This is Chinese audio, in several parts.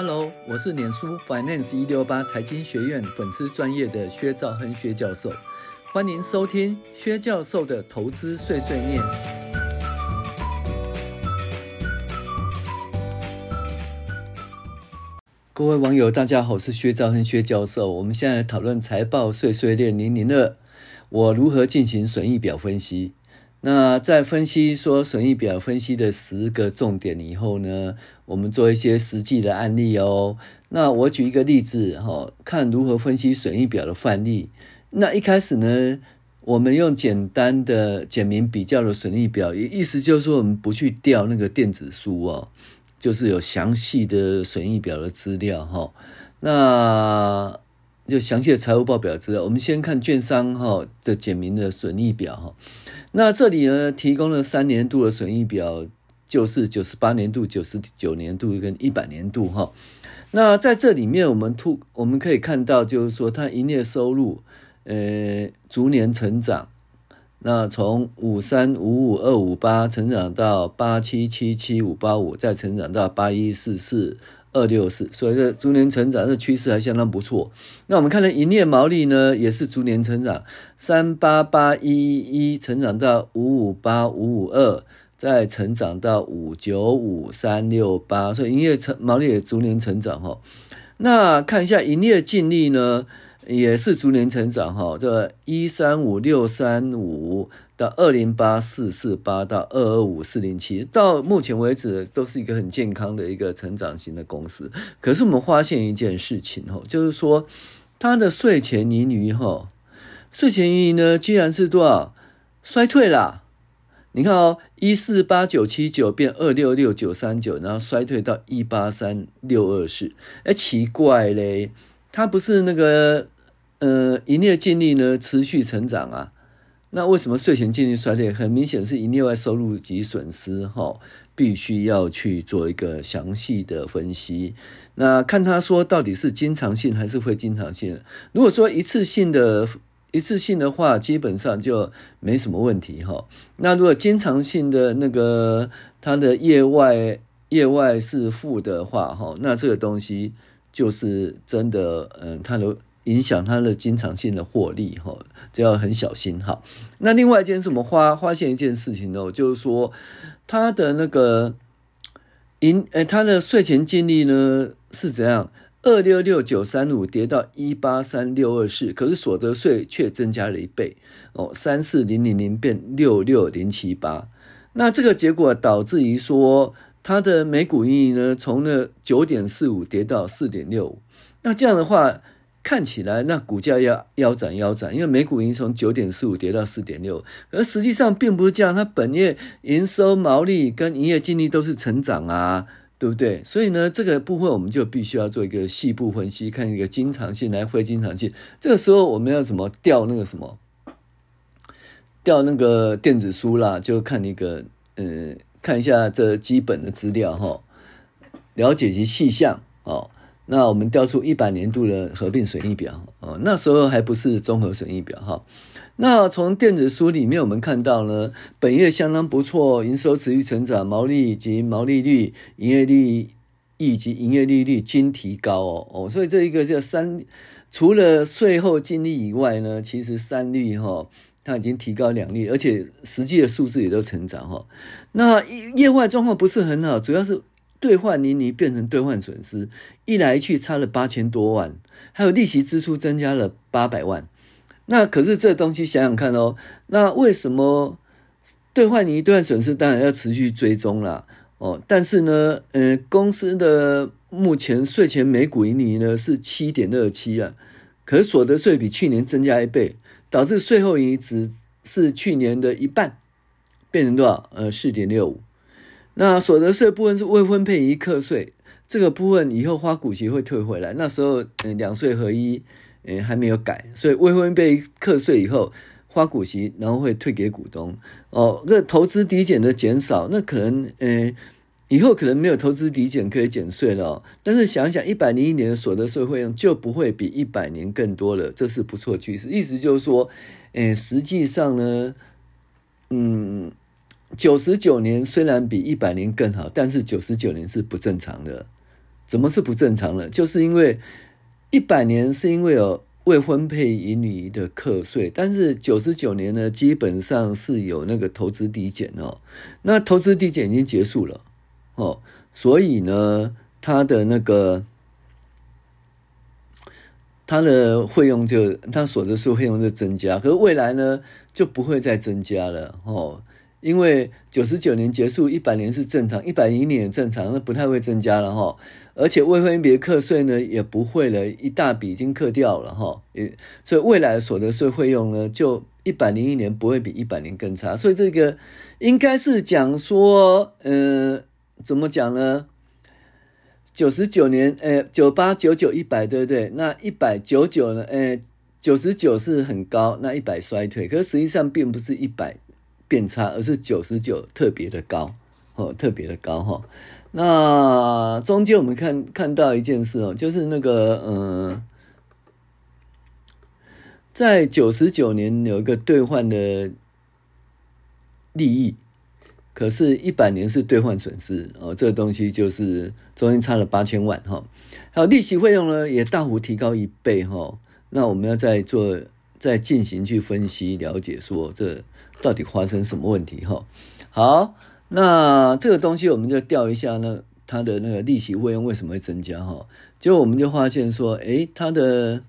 Hello，我是脸书 Finance 一六八财经学院粉丝专业的薛兆亨薛教授，欢迎收听薛教授的投资碎碎念。各位网友，大家好，我是薛兆亨薛教授。我们现在讨论财报碎碎念零零二，我如何进行损益表分析？那在分析说损益表分析的十个重点以后呢，我们做一些实际的案例哦。那我举一个例子哈，看如何分析损益表的范例。那一开始呢，我们用简单的简明比较的损益表，意思就是说我们不去调那个电子书哦，就是有详细的损益表的资料哈。那就详细的财务报表资料，我们先看券商哈的简明的损益表哈。那这里呢，提供了三年度的损益表，就是九十八年度、九十九年度跟一百年度哈。那在这里面，我们突我们可以看到，就是说它营业收入，呃，逐年成长。那从五三五五二五八成长到八七七七五八五，再成长到八一四四。二六四，所以这逐年成长，这趋势还相当不错。那我们看到营业毛利呢，也是逐年成长，三八八一一成长到五五八五五二，再成长到五九五三六八，所以营业成毛利也逐年成长哈。那看一下营业净利呢，也是逐年成长哈，这一三五六三五。到二零八四四八到二二五四零七，到目前为止都是一个很健康的一个成长型的公司。可是我们发现一件事情哈，就是说它的税前盈余哈，税前盈余呢居然是多少？衰退啦！你看哦，一四八九七九变二六六九三九，然后衰退到一八三六二四。哎，奇怪嘞，它不是那个呃营业净利呢持续成长啊？那为什么税前净利衰退？很明显是营业外收入及损失，哈，必须要去做一个详细的分析。那看他说到底是经常性还是非经常性？如果说一次性的、一次性的话，基本上就没什么问题，哈。那如果经常性的那个它的业外业外是负的话，哈，那这个东西就是真的，嗯，它的。影响它的经常性的获利，哈，就要很小心哈。那另外一件事，我们发发现一件事情呢，就是说它的那个盈，诶，它的税前净利呢是怎样？二六六九三五跌到一八三六二四，可是所得税却增加了一倍哦，三四零零零变六六零七八。那这个结果导致于说，它的每股盈余呢，从那九点四五跌到四点六五。那这样的话。看起来那股价要腰斩腰斩，因为每股已经从九点四五跌到四点六，而实际上并不是这样，它本业营收毛利跟营业净利都是成长啊，对不对？所以呢，这个部分我们就必须要做一个细部分析，看一个经常性来非经常性。这个时候我们要怎么调那个什么？调那个电子书啦，就看一个呃，看一下这基本的资料哈，了解其细项哦。那我们调出一百年度的合并损益表，哦，那时候还不是综合损益表哈。那从电子书里面我们看到呢，本业相当不错，营收持续成长，毛利及毛利率、营业利益及营业利率均提高哦哦，所以这一个叫三，除了税后净利以外呢，其实三率哈，它已经提高两率，而且实际的数字也都成长哈。那业外状况不是很好，主要是。兑换盈余变成兑换损失，一来一去差了八千多万，还有利息支出增加了八百万。那可是这东西想想看哦，那为什么兑换盈余兑换损失当然要持续追踪啦。哦？但是呢，呃，公司的目前税前每股盈利呢是七点二七啊，可所得税比去年增加一倍，导致税后盈余只是去年的一半，变成多少？呃，四点六五。那所得税部分是未分配盈课税，这个部分以后发股息会退回来。那时候，嗯，两税合一，嗯，还没有改，所以未分配课税以后发股息，然后会退给股东。哦，那投资抵减的减少，那可能，嗯，以后可能没有投资抵减可以减税了。但是想想，一百零一年的所得税费用就不会比一百年更多了，这是不错的趋势。意思就是说，嗯，实际上呢，嗯。九十九年虽然比一百年更好，但是九十九年是不正常的，怎么是不正常呢？就是因为一百年是因为有未分配盈余的课税，但是九十九年呢，基本上是有那个投资抵减哦。那投资抵减已经结束了哦，所以呢，它的那个它的费用就它所得税费用就增加，可是未来呢就不会再增加了哦。因为九十九年结束，一百年是正常，一百零一年正常，那不太会增加了哈。而且未分别课税呢也不会了，一大笔已经课掉了哈。也所以未来所得税费用呢，就一百零一年不会比一百年更差。所以这个应该是讲说，呃，怎么讲呢？九十九年，呃，九八九九一百，对不对？那一百九九呢？呃，九十九是很高，那一百衰退，可是实际上并不是一百。变差，而是九十九特别的高，哦，特别的高哈。那中间我们看看到一件事哦，就是那个嗯，在九十九年有一个兑换的利益，可是一百年是兑换损失哦，这个东西就是中间差了八千万哈。还有利息费用呢，也大幅提高一倍哈。那我们要再做。再进行去分析了解，说这到底发生什么问题？哈，好，那这个东西我们就调一下呢，它的那个利息费用为什么会增加？哈，结果我们就发现说，诶，它的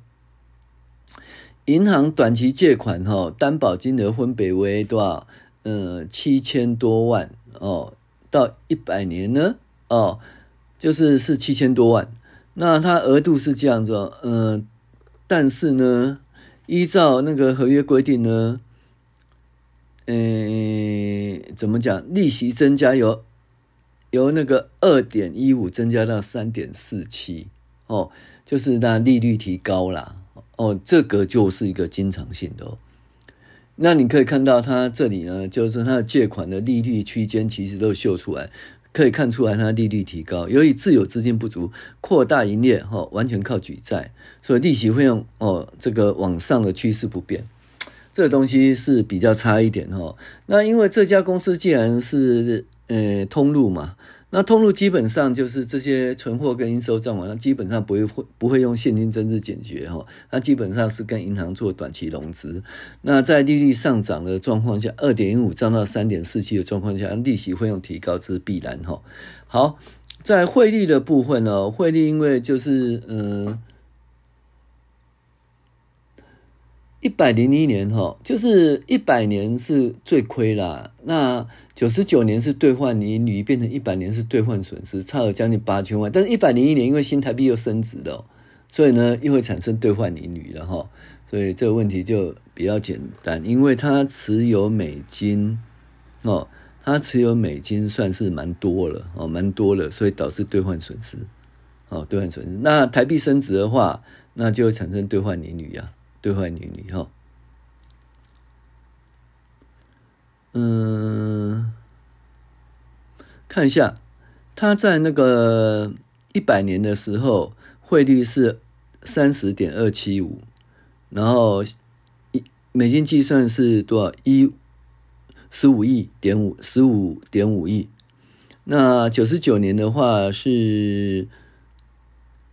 银行短期借款哈，担保金额分别为多少？嗯，七千多万哦，到一百年呢，哦，就是是七千多万。那它额度是这样子，嗯，但是呢。依照那个合约规定呢，嗯，怎么讲？利息增加由由那个二点一五增加到三点四七哦，就是那利率提高啦哦，这个就是一个经常性的哦。那你可以看到它这里呢，就是它的借款的利率区间其实都秀出来。可以看出来，它利率提高，由于自有资金不足，扩大营业，哈，完全靠举债，所以利息费用哦，这个往上的趋势不变，这个东西是比较差一点哈。那因为这家公司既然是呃通路嘛。那通路基本上就是这些存货跟应收账款，那基本上不会会不会用现金增值解决哈，那基本上是跟银行做短期融资。那在利率上涨的状况下，二点一五涨到三点四七的状况下，利息费用提高这是必然哈。好，在汇率的部分呢，汇率因为就是嗯。一百零一年哈，就是一百年是最亏啦。那九十九年是兑换盈余，变成一百年是兑换损失，差了将近八千万。但是，一百零一年因为新台币又升值了，所以呢，又会产生兑换盈余了哈。所以这个问题就比较简单，因为它持有美金哦，它持有美金算是蛮多了哦，蛮多了，所以导致兑换损失哦，兑换损失。那台币升值的话，那就会产生兑换盈余呀。兑换利率哈，嗯，看一下，它在那个一百年的时候，汇率是三十点二七五，然后一美金计算是多少？一十五亿点五，十五点五亿。那九十九年的话是，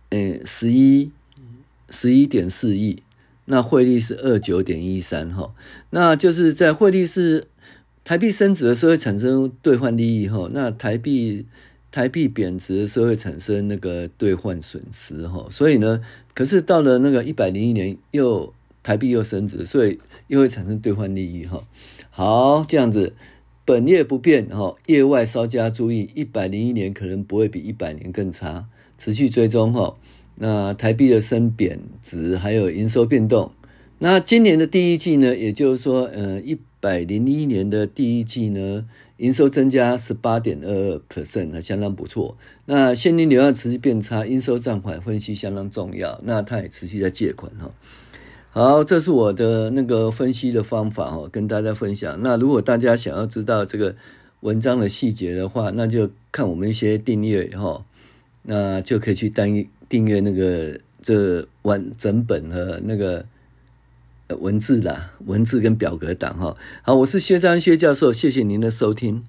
呃，十一十一点四亿。那汇率是二九点一三哈，那就是在汇率是台币升值的时候会产生兑换利益哈，那台币台币贬值的时候会产生那个兑换损失哈，所以呢，可是到了那个一百零一年又台币又升值，所以又会产生兑换利益哈。好，这样子本业不变哈，业外稍加注意，一百零一年可能不会比一百年更差，持续追踪哈。那台币的升贬值，还有营收变动。那今年的第一季呢，也就是说，呃，一百零一年的第一季呢，营收增加十八点二二 percent，那相当不错。那现金流量持续变差，应收账款分析相当重要。那它也持续在借款哈。好，这是我的那个分析的方法哦，跟大家分享。那如果大家想要知道这个文章的细节的话，那就看我们一些订阅哈，那就可以去单一。订阅那个这完整本和那个文字啦，文字跟表格档哈。好，我是薛章薛教授，谢谢您的收听。